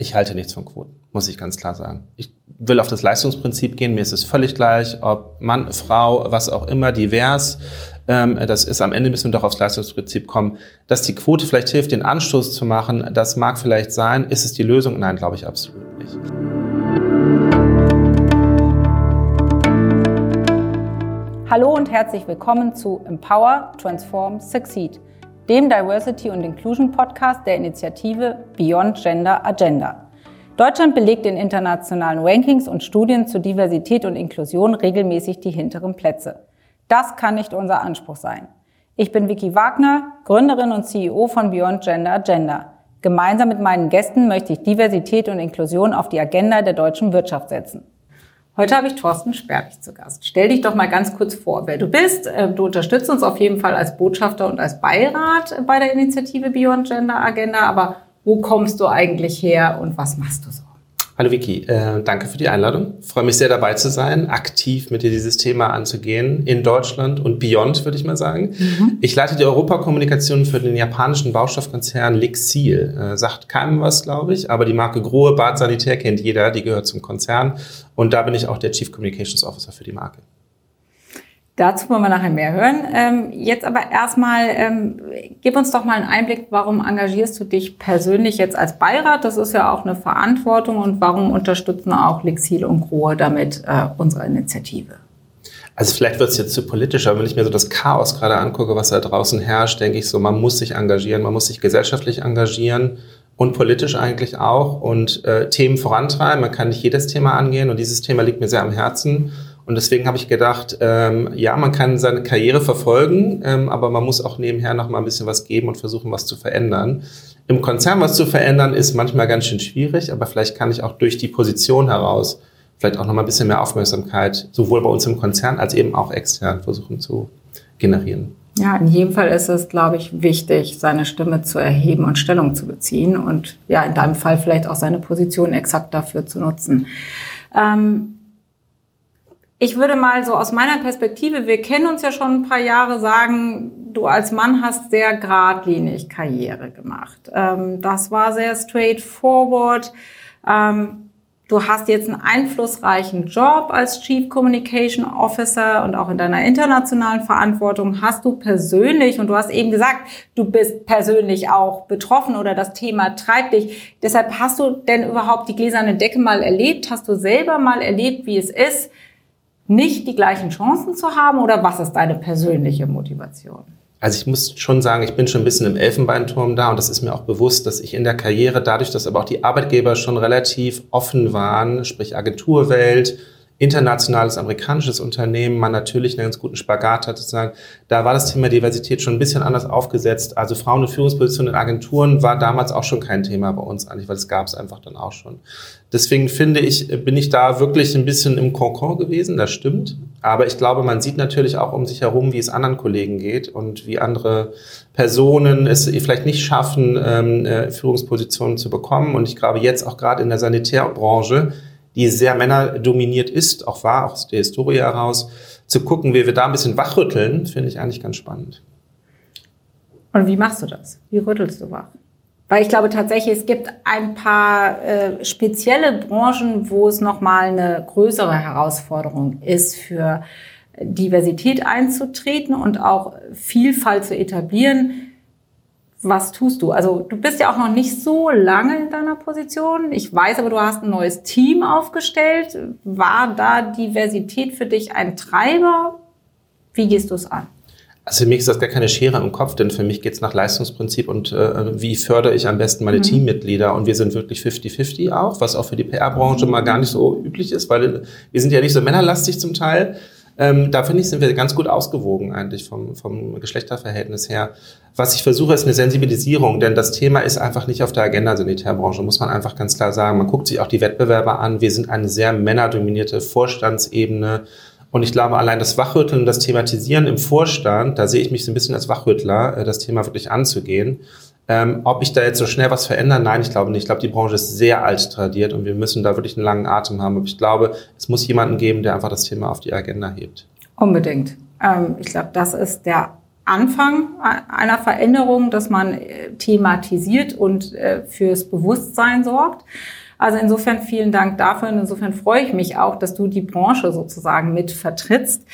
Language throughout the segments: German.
Ich halte nichts von Quoten, muss ich ganz klar sagen. Ich will auf das Leistungsprinzip gehen. Mir ist es völlig gleich, ob Mann, Frau, was auch immer, divers. Ähm, das ist am Ende müssen wir doch aufs Leistungsprinzip kommen. Dass die Quote vielleicht hilft, den Anstoß zu machen, das mag vielleicht sein. Ist es die Lösung? Nein, glaube ich absolut nicht. Hallo und herzlich willkommen zu Empower, Transform, Succeed dem Diversity und Inclusion Podcast der Initiative Beyond Gender Agenda. Deutschland belegt in internationalen Rankings und Studien zu Diversität und Inklusion regelmäßig die hinteren Plätze. Das kann nicht unser Anspruch sein. Ich bin Vicky Wagner, Gründerin und CEO von Beyond Gender Agenda. Gemeinsam mit meinen Gästen möchte ich Diversität und Inklusion auf die Agenda der deutschen Wirtschaft setzen. Heute habe ich Thorsten Sperlich zu Gast. Stell dich doch mal ganz kurz vor, wer du bist. Äh, du unterstützt uns auf jeden Fall als Botschafter und als Beirat bei der Initiative Beyond Gender Agenda. Aber wo kommst du eigentlich her und was machst du so? Hallo Vicky, äh, danke für die Einladung. Ich freue mich sehr dabei zu sein, aktiv mit dir dieses Thema anzugehen in Deutschland und beyond, würde ich mal sagen. Mhm. Ich leite die Europakommunikation für den japanischen Baustoffkonzern Lixil. Äh, sagt keinem was, glaube ich, aber die Marke Grohe Bad Sanitär kennt jeder, die gehört zum Konzern und da bin ich auch der Chief Communications Officer für die Marke. Dazu wollen wir nachher mehr hören. Ähm, jetzt aber erstmal, ähm, gib uns doch mal einen Einblick, warum engagierst du dich persönlich jetzt als Beirat? Das ist ja auch eine Verantwortung und warum unterstützen auch Lexil und Grohe damit äh, unsere Initiative? Also vielleicht wird es jetzt zu politisch, aber wenn ich mir so das Chaos gerade angucke, was da draußen herrscht, denke ich so, man muss sich engagieren, man muss sich gesellschaftlich engagieren und politisch eigentlich auch und äh, Themen vorantreiben. Man kann nicht jedes Thema angehen und dieses Thema liegt mir sehr am Herzen. Und deswegen habe ich gedacht, ähm, ja, man kann seine Karriere verfolgen, ähm, aber man muss auch nebenher noch mal ein bisschen was geben und versuchen, was zu verändern. Im Konzern was zu verändern ist manchmal ganz schön schwierig, aber vielleicht kann ich auch durch die Position heraus vielleicht auch noch mal ein bisschen mehr Aufmerksamkeit sowohl bei uns im Konzern als eben auch extern versuchen zu generieren. Ja, in jedem Fall ist es, glaube ich, wichtig, seine Stimme zu erheben und Stellung zu beziehen und ja, in deinem Fall vielleicht auch seine Position exakt dafür zu nutzen. Ähm, ich würde mal so aus meiner Perspektive, wir kennen uns ja schon ein paar Jahre, sagen, du als Mann hast sehr geradlinig Karriere gemacht. Ähm, das war sehr straightforward. Ähm, du hast jetzt einen einflussreichen Job als Chief Communication Officer und auch in deiner internationalen Verantwortung hast du persönlich, und du hast eben gesagt, du bist persönlich auch betroffen oder das Thema treibt dich. Deshalb hast du denn überhaupt die gläserne Decke mal erlebt? Hast du selber mal erlebt, wie es ist? Nicht die gleichen Chancen zu haben oder was ist deine persönliche Motivation? Also ich muss schon sagen, ich bin schon ein bisschen im Elfenbeinturm da und das ist mir auch bewusst, dass ich in der Karriere, dadurch, dass aber auch die Arbeitgeber schon relativ offen waren, sprich Agenturwelt, internationales amerikanisches Unternehmen man natürlich einen ganz guten Spagat hat, sozusagen. Da war das Thema Diversität schon ein bisschen anders aufgesetzt. Also Frauen- und Führungspositionen in Agenturen war damals auch schon kein Thema bei uns eigentlich, weil es gab es einfach dann auch schon. Deswegen finde ich, bin ich da wirklich ein bisschen im Konkon gewesen, das stimmt. Aber ich glaube, man sieht natürlich auch um sich herum, wie es anderen Kollegen geht und wie andere Personen es vielleicht nicht schaffen, ähm, äh, Führungspositionen zu bekommen. Und ich glaube, jetzt auch gerade in der Sanitärbranche, die sehr männerdominiert ist, auch war, auch aus der Historie heraus, zu gucken, wie wir da ein bisschen wachrütteln, finde ich eigentlich ganz spannend. Und wie machst du das? Wie rüttelst du wach? Weil ich glaube tatsächlich, es gibt ein paar äh, spezielle Branchen, wo es nochmal eine größere Herausforderung ist, für Diversität einzutreten und auch Vielfalt zu etablieren was tust du? Also du bist ja auch noch nicht so lange in deiner Position. Ich weiß aber, du hast ein neues Team aufgestellt. War da Diversität für dich ein Treiber? Wie gehst du es an? Also für mich ist das gar keine Schere im Kopf, denn für mich geht es nach Leistungsprinzip und äh, wie fördere ich am besten meine mhm. Teammitglieder. Und wir sind wirklich 50-50 auch, was auch für die PR-Branche mal gar nicht so üblich ist, weil wir sind ja nicht so männerlastig zum Teil. Ähm, da finde ich, sind wir ganz gut ausgewogen eigentlich vom, vom Geschlechterverhältnis her. Was ich versuche, ist eine Sensibilisierung, denn das Thema ist einfach nicht auf der Agenda Sanitärbranche, muss man einfach ganz klar sagen. Man guckt sich auch die Wettbewerber an. Wir sind eine sehr männerdominierte Vorstandsebene. Und ich glaube, allein das Wachrütteln, das Thematisieren im Vorstand, da sehe ich mich so ein bisschen als Wachrüttler, äh, das Thema wirklich anzugehen. Ähm, ob ich da jetzt so schnell was verändere? Nein, ich glaube nicht. Ich glaube, die Branche ist sehr alt tradiert und wir müssen da wirklich einen langen Atem haben. Aber ich glaube, es muss jemanden geben, der einfach das Thema auf die Agenda hebt. Unbedingt. Ähm, ich glaube, das ist der Anfang einer Veränderung, dass man äh, thematisiert und äh, fürs Bewusstsein sorgt. Also insofern vielen Dank dafür und insofern freue ich mich auch, dass du die Branche sozusagen mit vertrittst.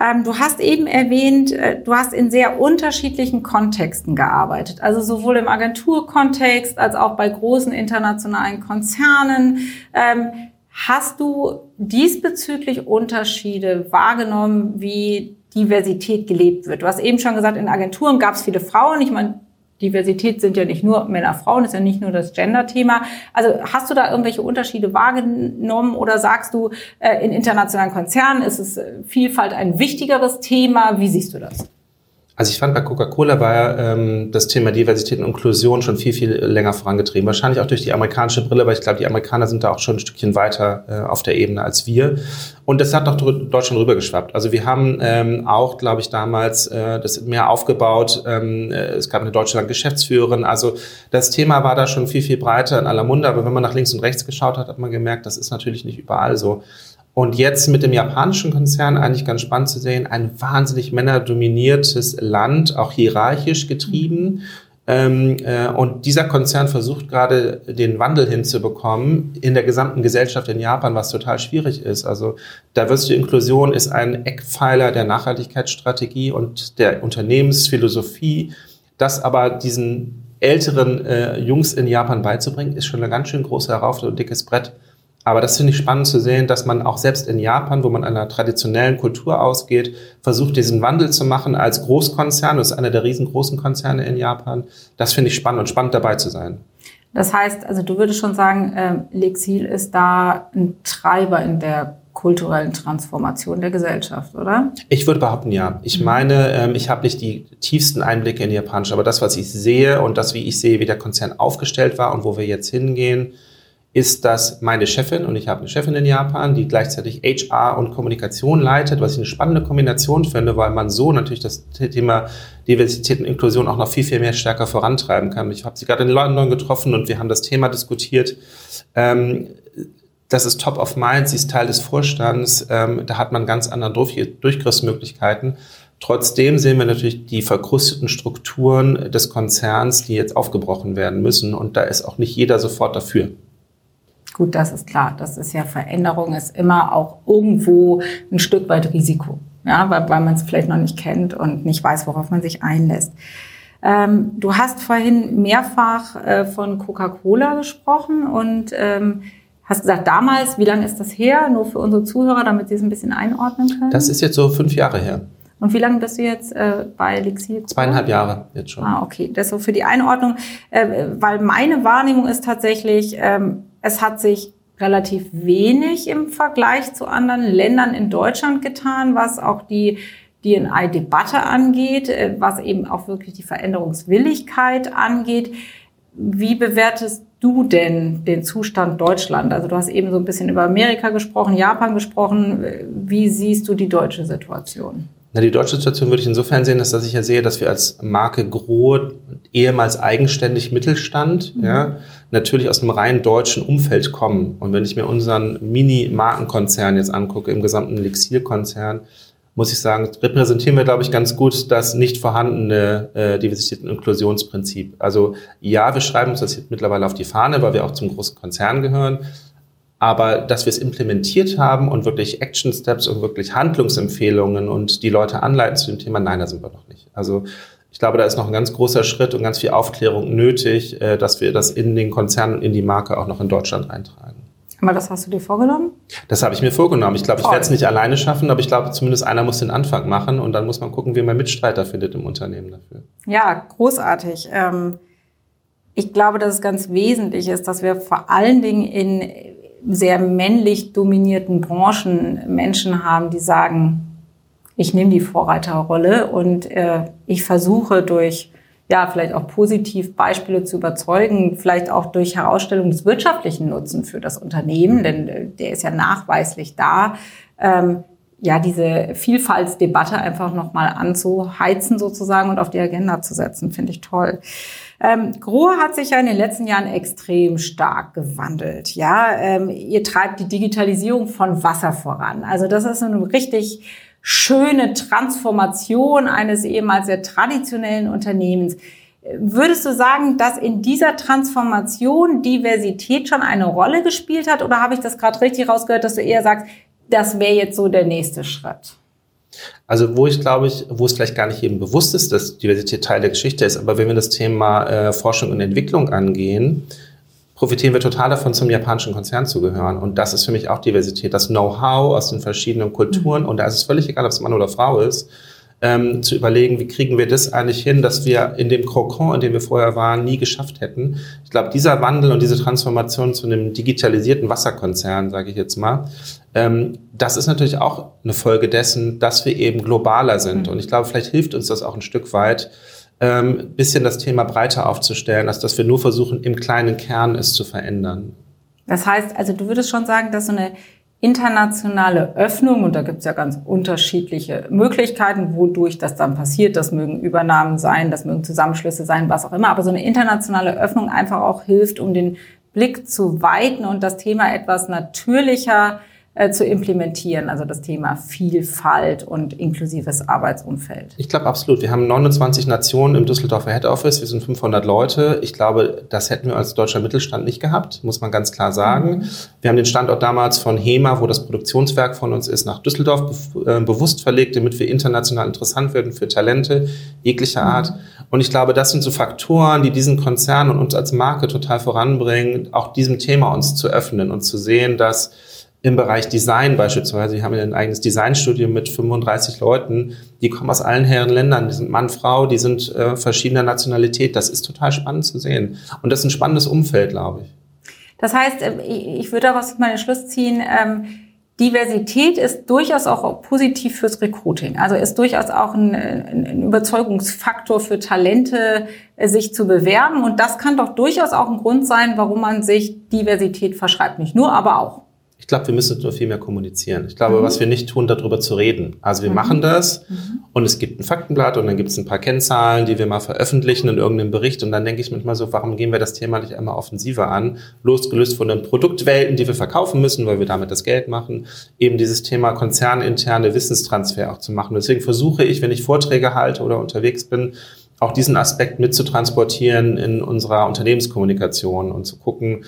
Ähm, du hast eben erwähnt, äh, du hast in sehr unterschiedlichen Kontexten gearbeitet, also sowohl im Agenturkontext als auch bei großen internationalen Konzernen. Ähm, hast du diesbezüglich Unterschiede wahrgenommen, wie Diversität gelebt wird? Du hast eben schon gesagt, in Agenturen gab es viele Frauen. Ich meine, Diversität sind ja nicht nur Männer, Frauen, ist ja nicht nur das Gender-Thema. Also hast du da irgendwelche Unterschiede wahrgenommen oder sagst du, äh, in internationalen Konzernen ist es äh, Vielfalt ein wichtigeres Thema? Wie siehst du das? Also ich fand bei Coca-Cola war ähm, das Thema Diversität und Inklusion schon viel, viel länger vorangetrieben. Wahrscheinlich auch durch die amerikanische Brille, weil ich glaube, die Amerikaner sind da auch schon ein Stückchen weiter äh, auf der Ebene als wir. Und das hat doch Deutschland rübergeschwappt. Also wir haben ähm, auch, glaube ich, damals äh, das mehr aufgebaut. Ähm, äh, es gab eine Deutschland Geschäftsführerin. Also das Thema war da schon viel, viel breiter in aller Munde. Aber wenn man nach links und rechts geschaut hat, hat man gemerkt, das ist natürlich nicht überall so. Und jetzt mit dem japanischen Konzern eigentlich ganz spannend zu sehen, ein wahnsinnig männerdominiertes Land, auch hierarchisch getrieben. Ähm, äh, und dieser Konzern versucht gerade den Wandel hinzubekommen in der gesamten Gesellschaft in Japan, was total schwierig ist. Also Diversity Inklusion ist ein Eckpfeiler der Nachhaltigkeitsstrategie und der Unternehmensphilosophie. Das aber diesen älteren äh, Jungs in Japan beizubringen, ist schon eine ganz schön große Herausforderung und dickes Brett. Aber das finde ich spannend zu sehen, dass man auch selbst in Japan, wo man einer traditionellen Kultur ausgeht, versucht, diesen Wandel zu machen als Großkonzern. Das ist einer der riesengroßen Konzerne in Japan. Das finde ich spannend und spannend dabei zu sein. Das heißt, also du würdest schon sagen, äh, Lexil ist da ein Treiber in der kulturellen Transformation der Gesellschaft, oder? Ich würde behaupten, ja. Ich mhm. meine, ähm, ich habe nicht die tiefsten Einblicke in die japanische, aber das, was ich sehe und das, wie ich sehe, wie der Konzern aufgestellt war und wo wir jetzt hingehen, ist das meine Chefin und ich habe eine Chefin in Japan, die gleichzeitig HR und Kommunikation leitet, was ich eine spannende Kombination finde, weil man so natürlich das Thema Diversität und Inklusion auch noch viel, viel mehr stärker vorantreiben kann. Ich habe sie gerade in London getroffen und wir haben das Thema diskutiert. Ähm, das ist top of mind, sie ist Teil des Vorstands, ähm, da hat man ganz andere Durchgriffsmöglichkeiten. Trotzdem sehen wir natürlich die verkrusteten Strukturen des Konzerns, die jetzt aufgebrochen werden müssen und da ist auch nicht jeder sofort dafür. Gut, das ist klar. Das ist ja Veränderung, ist immer auch irgendwo ein Stück weit Risiko. Ja, weil, weil man es vielleicht noch nicht kennt und nicht weiß, worauf man sich einlässt. Ähm, du hast vorhin mehrfach äh, von Coca-Cola gesprochen und ähm, hast gesagt, damals, wie lange ist das her? Nur für unsere Zuhörer, damit sie es ein bisschen einordnen können. Das ist jetzt so fünf Jahre her. Und wie lange bist du jetzt äh, bei Elixir? Zweieinhalb Jahre jetzt schon. Ah, okay. Das so für die Einordnung, äh, weil meine Wahrnehmung ist tatsächlich, ähm, es hat sich relativ wenig im Vergleich zu anderen Ländern in Deutschland getan, was auch die DNI-Debatte angeht, äh, was eben auch wirklich die Veränderungswilligkeit angeht. Wie bewertest du denn den Zustand Deutschland? Also du hast eben so ein bisschen über Amerika gesprochen, Japan gesprochen. Wie siehst du die deutsche Situation? Na, die deutsche Situation würde ich insofern sehen, dass, dass ich ja sehe, dass wir als Marke Grohe ehemals eigenständig Mittelstand, mhm. ja, natürlich aus einem rein deutschen Umfeld kommen. Und wenn ich mir unseren Mini-Markenkonzern jetzt angucke, im gesamten Lexil-Konzern, muss ich sagen, repräsentieren wir, glaube ich, ganz gut das nicht vorhandene äh, Diversität- und Inklusionsprinzip. Also ja, wir schreiben uns das jetzt mittlerweile auf die Fahne, weil wir auch zum großen Konzern gehören. Aber dass wir es implementiert haben und wirklich Action Steps und wirklich Handlungsempfehlungen und die Leute anleiten zu dem Thema, nein, da sind wir noch nicht. Also ich glaube, da ist noch ein ganz großer Schritt und ganz viel Aufklärung nötig, äh, dass wir das in den Konzernen und in die Marke auch noch in Deutschland eintragen. Aber das hast du dir vorgenommen? Das habe ich mir vorgenommen. Ich glaube, ich werde es nicht alleine schaffen, aber ich glaube, zumindest einer muss den Anfang machen und dann muss man gucken, wie man Mitstreiter findet im Unternehmen dafür. Ja, großartig. Ähm, ich glaube, dass es ganz wesentlich ist, dass wir vor allen Dingen in sehr männlich dominierten Branchen Menschen haben, die sagen, ich nehme die Vorreiterrolle und äh, ich versuche durch ja, vielleicht auch positiv Beispiele zu überzeugen, vielleicht auch durch Herausstellung des wirtschaftlichen Nutzen für das Unternehmen, denn äh, der ist ja nachweislich da, ähm, ja, diese Vielfaltsdebatte einfach nochmal anzuheizen sozusagen und auf die Agenda zu setzen, finde ich toll. Ähm, Grohe hat sich ja in den letzten Jahren extrem stark gewandelt. Ja, ähm, ihr treibt die Digitalisierung von Wasser voran. Also das ist eine richtig schöne Transformation eines ehemals sehr traditionellen Unternehmens. Würdest du sagen, dass in dieser Transformation Diversität schon eine Rolle gespielt hat? Oder habe ich das gerade richtig rausgehört, dass du eher sagst, das wäre jetzt so der nächste Schritt? Also wo ich glaube ich, wo es vielleicht gar nicht jedem bewusst ist, dass Diversität Teil der Geschichte ist, aber wenn wir das Thema äh, Forschung und Entwicklung angehen, profitieren wir total davon, zum japanischen Konzern zu gehören. Und das ist für mich auch Diversität, das Know-how aus den verschiedenen Kulturen. Mhm. Und da ist es völlig egal, ob es Mann oder Frau ist, ähm, zu überlegen, wie kriegen wir das eigentlich hin, dass wir in dem Kokon, in dem wir vorher waren, nie geschafft hätten. Ich glaube, dieser Wandel und diese Transformation zu einem digitalisierten Wasserkonzern, sage ich jetzt mal, ähm, das ist natürlich auch eine Folge dessen, dass wir eben globaler sind. Mhm. Und ich glaube, vielleicht hilft uns das auch ein Stück weit, ähm, bisschen das Thema breiter aufzustellen, als dass wir nur versuchen, im kleinen Kern es zu verändern. Das heißt, also du würdest schon sagen, dass so eine internationale Öffnung, und da gibt es ja ganz unterschiedliche Möglichkeiten, wodurch das dann passiert. Das mögen Übernahmen sein, das mögen Zusammenschlüsse sein, was auch immer. Aber so eine internationale Öffnung einfach auch hilft, um den Blick zu weiten und das Thema etwas natürlicher äh, zu implementieren, also das Thema Vielfalt und inklusives Arbeitsumfeld? Ich glaube absolut. Wir haben 29 Nationen im Düsseldorfer Head Office, wir sind 500 Leute. Ich glaube, das hätten wir als deutscher Mittelstand nicht gehabt, muss man ganz klar sagen. Mhm. Wir haben den Standort damals von HEMA, wo das Produktionswerk von uns ist, nach Düsseldorf be äh, bewusst verlegt, damit wir international interessant werden für Talente jeglicher mhm. Art. Und ich glaube, das sind so Faktoren, die diesen Konzern und uns als Marke total voranbringen, auch diesem Thema uns zu öffnen und zu sehen, dass im Bereich Design beispielsweise. Wir haben ein eigenes Designstudio mit 35 Leuten, die kommen aus allen Herren Ländern. Die sind Mann, Frau, die sind äh, verschiedener Nationalität. Das ist total spannend zu sehen. Und das ist ein spannendes Umfeld, glaube ich. Das heißt, äh, ich würde daraus mal den Schluss ziehen, ähm, Diversität ist durchaus auch positiv fürs Recruiting. Also ist durchaus auch ein, ein, Überzeugungsfaktor für Talente, äh, sich zu bewerben. Und das kann doch durchaus auch ein Grund sein, warum man sich Diversität verschreibt. Nicht nur, aber auch. Ich glaube, wir müssen nur viel mehr kommunizieren. Ich glaube, mhm. was wir nicht tun, darüber zu reden. Also wir mhm. machen das mhm. und es gibt ein Faktenblatt und dann gibt es ein paar Kennzahlen, die wir mal veröffentlichen in irgendeinem Bericht und dann denke ich manchmal so, warum gehen wir das Thema nicht einmal offensiver an? Losgelöst von den Produktwelten, die wir verkaufen müssen, weil wir damit das Geld machen, eben dieses Thema konzerninterne Wissenstransfer auch zu machen. Deswegen versuche ich, wenn ich Vorträge halte oder unterwegs bin, auch diesen Aspekt mitzutransportieren in unserer Unternehmenskommunikation und zu gucken,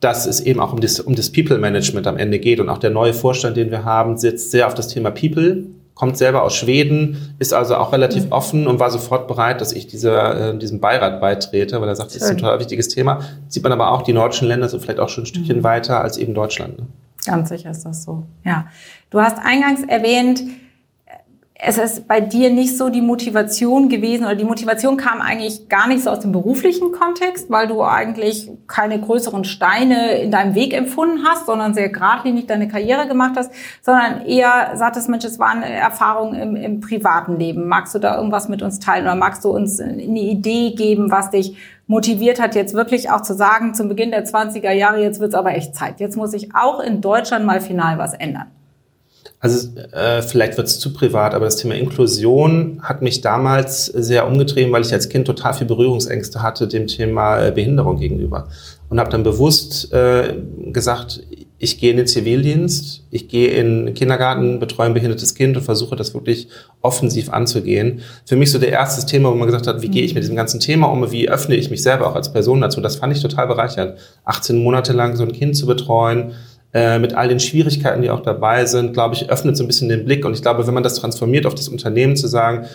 dass es eben auch um das, um das People-Management am Ende geht. Und auch der neue Vorstand, den wir haben, sitzt sehr auf das Thema People, kommt selber aus Schweden, ist also auch relativ mhm. offen und war sofort bereit, dass ich dieser, äh, diesem Beirat beitrete, weil er sagt, das ist ein total wichtiges Thema. Sieht man aber auch, die nordischen Länder sind vielleicht auch schon ein Stückchen mhm. weiter als eben Deutschland. Ne? Ganz sicher ist das so. Ja. Du hast eingangs erwähnt, es ist bei dir nicht so die Motivation gewesen oder die Motivation kam eigentlich gar nicht so aus dem beruflichen Kontext, weil du eigentlich keine größeren Steine in deinem Weg empfunden hast, sondern sehr geradlinig deine Karriere gemacht hast, sondern eher sagtest, Mensch, es war eine Erfahrung im, im privaten Leben. Magst du da irgendwas mit uns teilen oder magst du uns eine Idee geben, was dich motiviert hat, jetzt wirklich auch zu sagen, zum Beginn der 20er Jahre, jetzt wird's aber echt Zeit. Jetzt muss ich auch in Deutschland mal final was ändern. Also äh, vielleicht wird es zu privat, aber das Thema Inklusion hat mich damals sehr umgetrieben, weil ich als Kind total viel Berührungsängste hatte dem Thema äh, Behinderung gegenüber. Und habe dann bewusst äh, gesagt, ich gehe in den Zivildienst, ich gehe in den Kindergarten, betreue ein behindertes Kind und versuche das wirklich offensiv anzugehen. Für mich so der erste Thema, wo man gesagt hat, wie gehe ich mit diesem ganzen Thema um, wie öffne ich mich selber auch als Person dazu, das fand ich total bereichernd. 18 Monate lang so ein Kind zu betreuen, äh, mit all den Schwierigkeiten, die auch dabei sind, glaube ich, öffnet so ein bisschen den Blick. Und ich glaube, wenn man das transformiert auf das Unternehmen, zu sagen,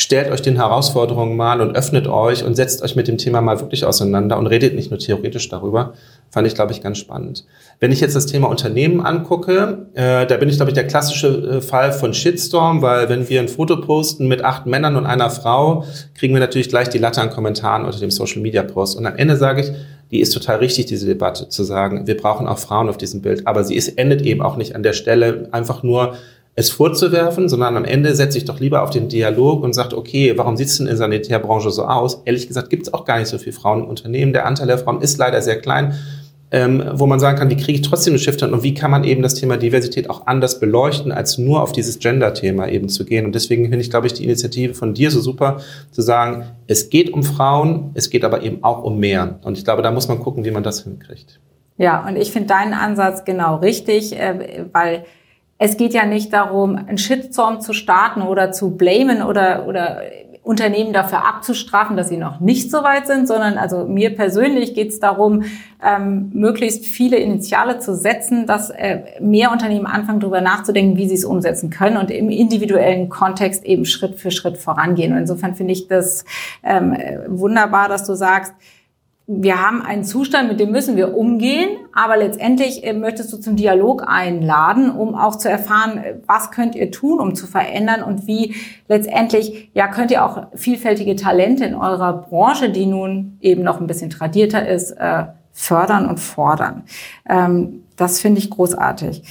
stellt euch den Herausforderungen mal und öffnet euch und setzt euch mit dem Thema mal wirklich auseinander und redet nicht nur theoretisch darüber, fand ich, glaube ich, ganz spannend. Wenn ich jetzt das Thema Unternehmen angucke, äh, da bin ich, glaube ich, der klassische äh, Fall von Shitstorm, weil wenn wir ein Foto posten mit acht Männern und einer Frau, kriegen wir natürlich gleich die Latte an Kommentaren unter dem Social Media Post. Und am Ende sage ich, die ist total richtig, diese Debatte, zu sagen, wir brauchen auch Frauen auf diesem Bild. Aber sie ist, endet eben auch nicht an der Stelle, einfach nur es vorzuwerfen, sondern am Ende setze ich doch lieber auf den Dialog und sage, okay, warum sieht es denn in der Sanitärbranche so aus? Ehrlich gesagt gibt es auch gar nicht so viele Frauen im Unternehmen. Der Anteil der Frauen ist leider sehr klein ähm, wo man sagen kann, wie kriege ich trotzdem eine Shift und wie kann man eben das Thema Diversität auch anders beleuchten, als nur auf dieses Gender-Thema eben zu gehen. Und deswegen finde ich, glaube ich, die Initiative von dir so super, zu sagen, es geht um Frauen, es geht aber eben auch um mehr. Und ich glaube, da muss man gucken, wie man das hinkriegt. Ja, und ich finde deinen Ansatz genau richtig, äh, weil es geht ja nicht darum, einen Shitstorm zu starten oder zu blamen oder, oder Unternehmen dafür abzustrafen, dass sie noch nicht so weit sind, sondern also mir persönlich geht es darum, ähm, möglichst viele Initiale zu setzen, dass äh, mehr Unternehmen anfangen, darüber nachzudenken, wie sie es umsetzen können und im individuellen Kontext eben Schritt für Schritt vorangehen. Und insofern finde ich das ähm, wunderbar, dass du sagst, wir haben einen Zustand, mit dem müssen wir umgehen, aber letztendlich äh, möchtest du zum Dialog einladen, um auch zu erfahren, äh, was könnt ihr tun, um zu verändern und wie letztendlich, ja, könnt ihr auch vielfältige Talente in eurer Branche, die nun eben noch ein bisschen tradierter ist, äh, fördern und fordern. Ähm, das finde ich großartig.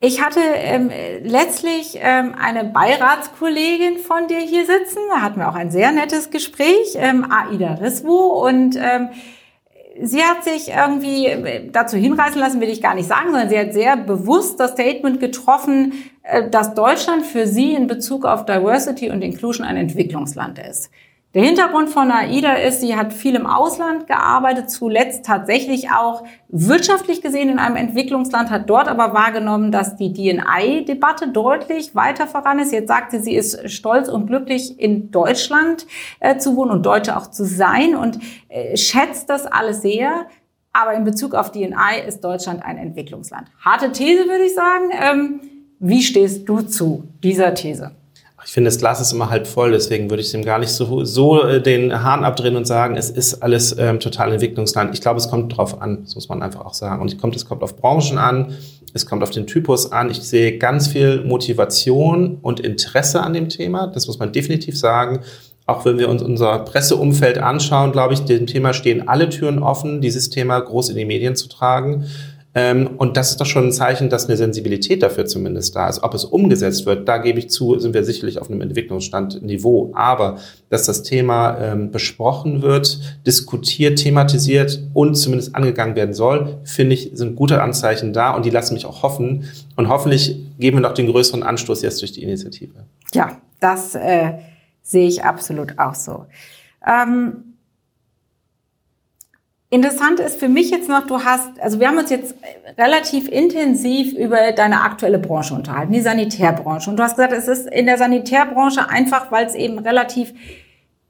Ich hatte ähm, letztlich ähm, eine Beiratskollegin von dir hier sitzen. Da hatten wir auch ein sehr nettes Gespräch, ähm, Aida Riswo. Und ähm, sie hat sich irgendwie äh, dazu hinreißen lassen, will ich gar nicht sagen, sondern sie hat sehr bewusst das Statement getroffen, äh, dass Deutschland für sie in Bezug auf Diversity und Inclusion ein Entwicklungsland ist. Der Hintergrund von AIDA ist, sie hat viel im Ausland gearbeitet, zuletzt tatsächlich auch wirtschaftlich gesehen in einem Entwicklungsland, hat dort aber wahrgenommen, dass die DNI-Debatte deutlich weiter voran ist. Jetzt sagte sie, ist stolz und glücklich in Deutschland äh, zu wohnen und Deutsche auch zu sein und äh, schätzt das alles sehr. Aber in Bezug auf DNI ist Deutschland ein Entwicklungsland. Harte These, würde ich sagen. Ähm, wie stehst du zu dieser These? Ich finde, das Glas ist immer halb voll, deswegen würde ich dem gar nicht so, so äh, den Hahn abdrehen und sagen, es ist alles ähm, total Entwicklungsland. Ich glaube, es kommt drauf an, das muss man einfach auch sagen. Und es kommt, es kommt auf Branchen an, es kommt auf den Typus an. Ich sehe ganz viel Motivation und Interesse an dem Thema, das muss man definitiv sagen. Auch wenn wir uns unser Presseumfeld anschauen, glaube ich, dem Thema stehen alle Türen offen, dieses Thema groß in die Medien zu tragen. Ähm, und das ist doch schon ein Zeichen, dass eine Sensibilität dafür zumindest da ist. Ob es umgesetzt wird, da gebe ich zu, sind wir sicherlich auf einem Entwicklungsstandniveau. Aber dass das Thema ähm, besprochen wird, diskutiert, thematisiert und zumindest angegangen werden soll, finde ich, sind gute Anzeichen da und die lassen mich auch hoffen. Und hoffentlich geben wir noch den größeren Anstoß jetzt durch die Initiative. Ja, das äh, sehe ich absolut auch so. Ähm Interessant ist für mich jetzt noch, du hast, also wir haben uns jetzt relativ intensiv über deine aktuelle Branche unterhalten, die Sanitärbranche. Und du hast gesagt, es ist in der Sanitärbranche einfach, weil es eben relativ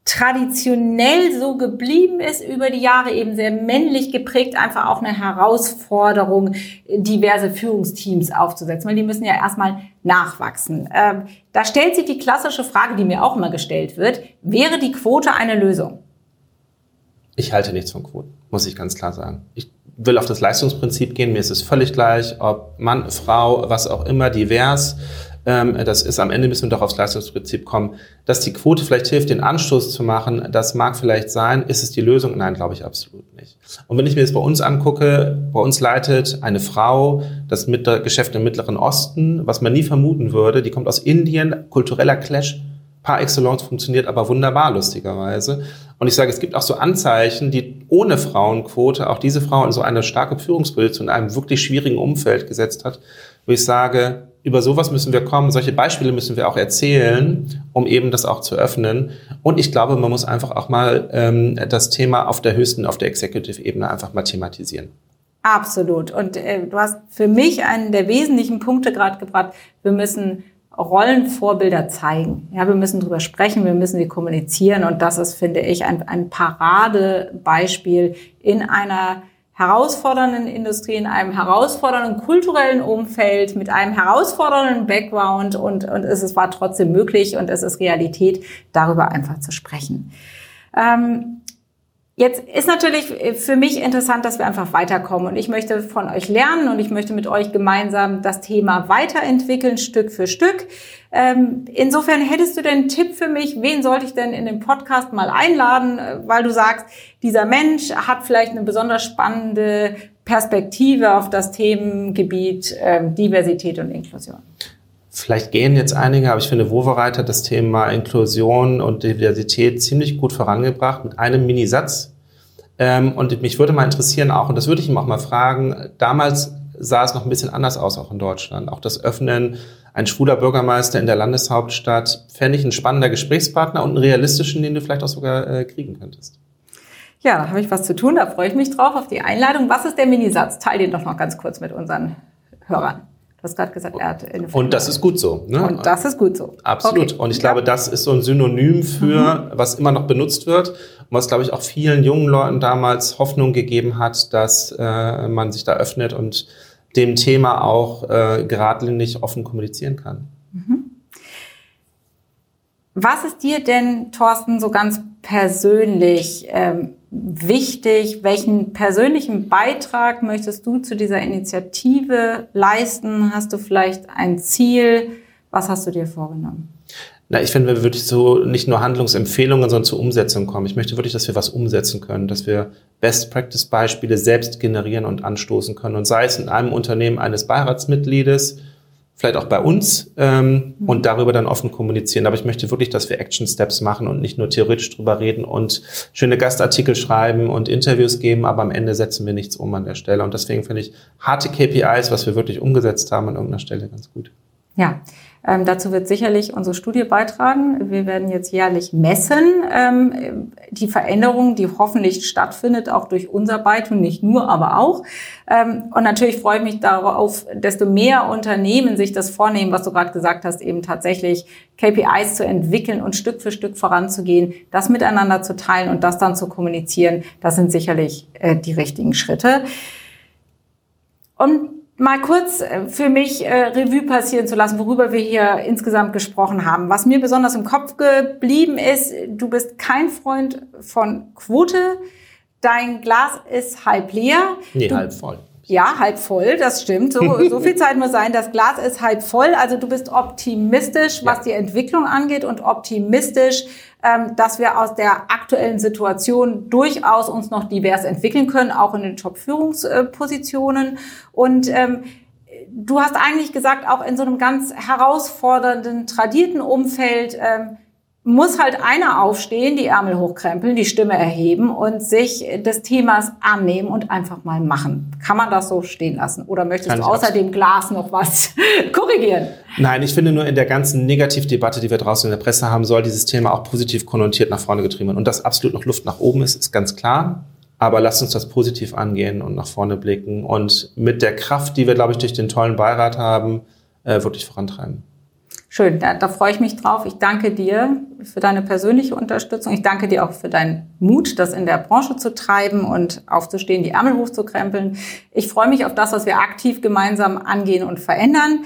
traditionell so geblieben ist über die Jahre, eben sehr männlich geprägt, einfach auch eine Herausforderung, diverse Führungsteams aufzusetzen, weil die müssen ja erstmal nachwachsen. Ähm, da stellt sich die klassische Frage, die mir auch immer gestellt wird, wäre die Quote eine Lösung? Ich halte nichts von Quoten, muss ich ganz klar sagen. Ich will auf das Leistungsprinzip gehen. Mir ist es völlig gleich, ob Mann, Frau, was auch immer, divers. Ähm, das ist am Ende müssen wir doch aufs Leistungsprinzip kommen. Dass die Quote vielleicht hilft, den Anstoß zu machen, das mag vielleicht sein. Ist es die Lösung? Nein, glaube ich absolut nicht. Und wenn ich mir das bei uns angucke, bei uns leitet eine Frau das Geschäft im Mittleren Osten, was man nie vermuten würde. Die kommt aus Indien, kultureller Clash par excellence funktioniert aber wunderbar, lustigerweise. Und ich sage, es gibt auch so Anzeichen, die ohne Frauenquote auch diese Frau in so eine starke Führungsposition in einem wirklich schwierigen Umfeld gesetzt hat, wo ich sage, über sowas müssen wir kommen, solche Beispiele müssen wir auch erzählen, um eben das auch zu öffnen. Und ich glaube, man muss einfach auch mal ähm, das Thema auf der höchsten, auf der Executive-Ebene einfach mal thematisieren. Absolut. Und äh, du hast für mich einen der wesentlichen Punkte gerade gebracht. Wir müssen Rollenvorbilder zeigen. Ja, wir müssen drüber sprechen, wir müssen sie kommunizieren und das ist, finde ich, ein, ein Paradebeispiel in einer herausfordernden Industrie, in einem herausfordernden kulturellen Umfeld, mit einem herausfordernden Background und, und es, es war trotzdem möglich und es ist Realität, darüber einfach zu sprechen. Ähm, Jetzt ist natürlich für mich interessant, dass wir einfach weiterkommen und ich möchte von euch lernen und ich möchte mit euch gemeinsam das Thema weiterentwickeln, Stück für Stück. Ähm, insofern hättest du denn einen Tipp für mich, wen sollte ich denn in den Podcast mal einladen, weil du sagst, dieser Mensch hat vielleicht eine besonders spannende Perspektive auf das Themengebiet ähm, Diversität und Inklusion. Vielleicht gehen jetzt einige, aber ich finde, Wovereit hat das Thema Inklusion und Diversität ziemlich gut vorangebracht mit einem Minisatz. Ähm, und mich würde mal interessieren auch, und das würde ich ihm auch mal fragen, damals sah es noch ein bisschen anders aus, auch in Deutschland. Auch das Öffnen, ein schwuler Bürgermeister in der Landeshauptstadt, fände ich ein spannender Gesprächspartner und einen realistischen, den du vielleicht auch sogar äh, kriegen könntest. Ja, da habe ich was zu tun, da freue ich mich drauf auf die Einladung. Was ist der Minisatz? Teil den doch noch ganz kurz mit unseren Hörern. Du hast gerade gesagt, er hat eine Und das ist gut so. Ne? Und das ist gut so. Absolut. Okay. Und ich glaube, das ist so ein Synonym für, mhm. was immer noch benutzt wird und was, glaube ich, auch vielen jungen Leuten damals Hoffnung gegeben hat, dass äh, man sich da öffnet und dem Thema auch äh, geradlinig offen kommunizieren kann. Mhm. Was ist dir denn, Thorsten, so ganz persönlich ähm, wichtig? Welchen persönlichen Beitrag möchtest du zu dieser Initiative leisten? Hast du vielleicht ein Ziel? Was hast du dir vorgenommen? Na, ich finde, wir wirklich so nicht nur Handlungsempfehlungen, sondern zur Umsetzung kommen. Ich möchte wirklich, dass wir was umsetzen können, dass wir Best-Practice-Beispiele selbst generieren und anstoßen können. Und sei es in einem Unternehmen eines Beiratsmitgliedes, vielleicht auch bei uns ähm, und darüber dann offen kommunizieren. Aber ich möchte wirklich, dass wir Action Steps machen und nicht nur theoretisch drüber reden und schöne Gastartikel schreiben und Interviews geben, aber am Ende setzen wir nichts um an der Stelle. Und deswegen finde ich harte KPIs, was wir wirklich umgesetzt haben, an irgendeiner Stelle ganz gut. Ja, ähm, dazu wird sicherlich unsere Studie beitragen. Wir werden jetzt jährlich messen ähm, die Veränderung, die hoffentlich stattfindet, auch durch unser Beitrag, nicht nur, aber auch. Ähm, und natürlich freue ich mich darauf, desto mehr Unternehmen sich das vornehmen, was du gerade gesagt hast, eben tatsächlich KPIs zu entwickeln und Stück für Stück voranzugehen, das miteinander zu teilen und das dann zu kommunizieren. Das sind sicherlich äh, die richtigen Schritte. Und mal kurz äh, für mich äh, Revue passieren zu lassen, worüber wir hier insgesamt gesprochen haben. Was mir besonders im Kopf geblieben ist, du bist kein Freund von Quote. Dein Glas ist halb leer. Nee, du, halb voll. Ja, halb voll, das stimmt. So, so viel Zeit muss sein. Das Glas ist halb voll. Also du bist optimistisch, was ja. die Entwicklung angeht und optimistisch, dass wir aus der aktuellen Situation durchaus uns noch divers entwickeln können, auch in den Top-Führungspositionen. Und ähm, du hast eigentlich gesagt, auch in so einem ganz herausfordernden, tradierten Umfeld, ähm, muss halt einer aufstehen, die Ärmel hochkrempeln, die Stimme erheben und sich des Themas annehmen und einfach mal machen. Kann man das so stehen lassen? Oder möchtest Kann du außer dem Glas noch was korrigieren? Nein, ich finde nur in der ganzen Negativdebatte, die wir draußen in der Presse haben, soll dieses Thema auch positiv konnotiert nach vorne getrieben werden. Und dass absolut noch Luft nach oben ist, ist ganz klar. Aber lasst uns das positiv angehen und nach vorne blicken und mit der Kraft, die wir, glaube ich, durch den tollen Beirat haben, äh, wirklich vorantreiben. Schön, da, da freue ich mich drauf. Ich danke dir für deine persönliche Unterstützung. Ich danke dir auch für deinen Mut, das in der Branche zu treiben und aufzustehen, die Ärmel hochzukrempeln. Ich freue mich auf das, was wir aktiv gemeinsam angehen und verändern.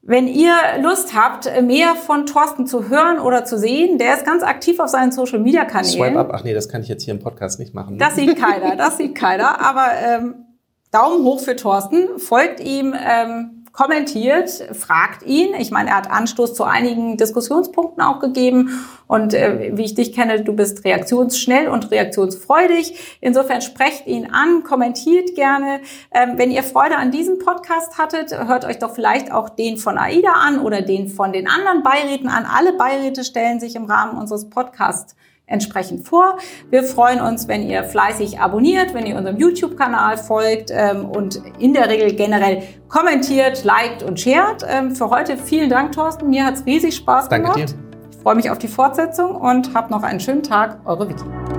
Wenn ihr Lust habt, mehr von Thorsten zu hören oder zu sehen, der ist ganz aktiv auf seinen Social Media Kanälen. Swipe up, ach nee, das kann ich jetzt hier im Podcast nicht machen. Ne? Das sieht keiner, das sieht keiner. Aber ähm, Daumen hoch für Thorsten, folgt ihm. Ähm, kommentiert, fragt ihn. Ich meine, er hat Anstoß zu einigen Diskussionspunkten auch gegeben. Und äh, wie ich dich kenne, du bist reaktionsschnell und reaktionsfreudig. Insofern sprecht ihn an, kommentiert gerne. Ähm, wenn ihr Freude an diesem Podcast hattet, hört euch doch vielleicht auch den von AIDA an oder den von den anderen Beiräten an. Alle Beiräte stellen sich im Rahmen unseres Podcasts entsprechend vor. Wir freuen uns, wenn ihr fleißig abonniert, wenn ihr unserem YouTube-Kanal folgt ähm, und in der Regel generell kommentiert, liked und shared. Ähm, für heute vielen Dank, Thorsten. Mir hat's riesig Spaß Danke gemacht. Danke dir. Ich freue mich auf die Fortsetzung und habt noch einen schönen Tag. Eure Vicky.